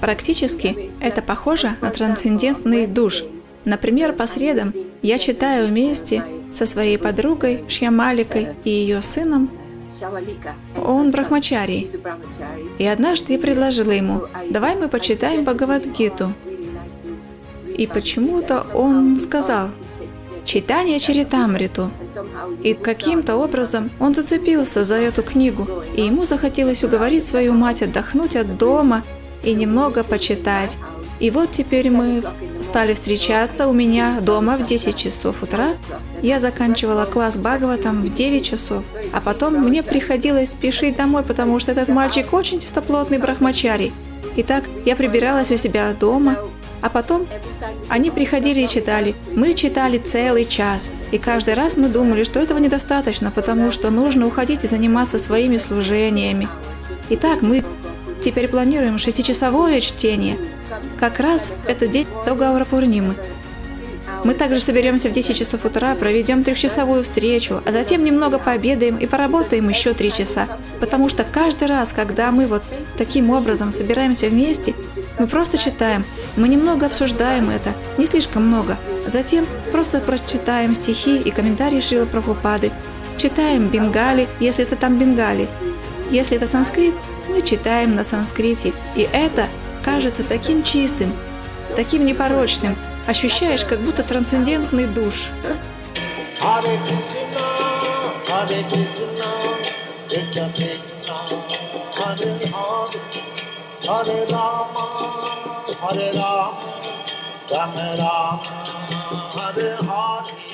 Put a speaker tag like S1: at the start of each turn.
S1: Практически это похоже на трансцендентный душ. Например, по средам я читаю вместе со своей подругой Шьямаликой и ее сыном. Он брахмачари. И однажды я предложила ему, давай мы почитаем Бхагавадгиту. И почему-то он сказал, читание Чаритамриту. И каким-то образом он зацепился за эту книгу, и ему захотелось уговорить свою мать отдохнуть от дома и немного почитать. И вот теперь мы стали встречаться у меня дома в 10 часов утра. Я заканчивала класс Бхагаватам в 9 часов, а потом мне приходилось спешить домой, потому что этот мальчик очень чистоплотный брахмачари. Итак, я прибиралась у себя дома, а потом они приходили и читали. Мы читали целый час. И каждый раз мы думали, что этого недостаточно, потому что нужно уходить и заниматься своими служениями. Итак, мы теперь планируем шестичасовое чтение. Как раз это день Даугаура Пурнимы. Мы также соберемся в 10 часов утра, проведем трехчасовую встречу, а затем немного пообедаем и поработаем еще три часа. Потому что каждый раз, когда мы вот таким образом собираемся вместе, мы просто читаем, мы немного обсуждаем это, не слишком много. Затем просто прочитаем стихи и комментарии Шрила Прабхупады. Читаем бенгали, если это там бенгали. Если это санскрит, мы читаем на санскрите. И это кажется таким чистым, таким непорочным, ощущаешь как будто трансцендентный душ. Hare Rama, Hare Rama, Hare Hare.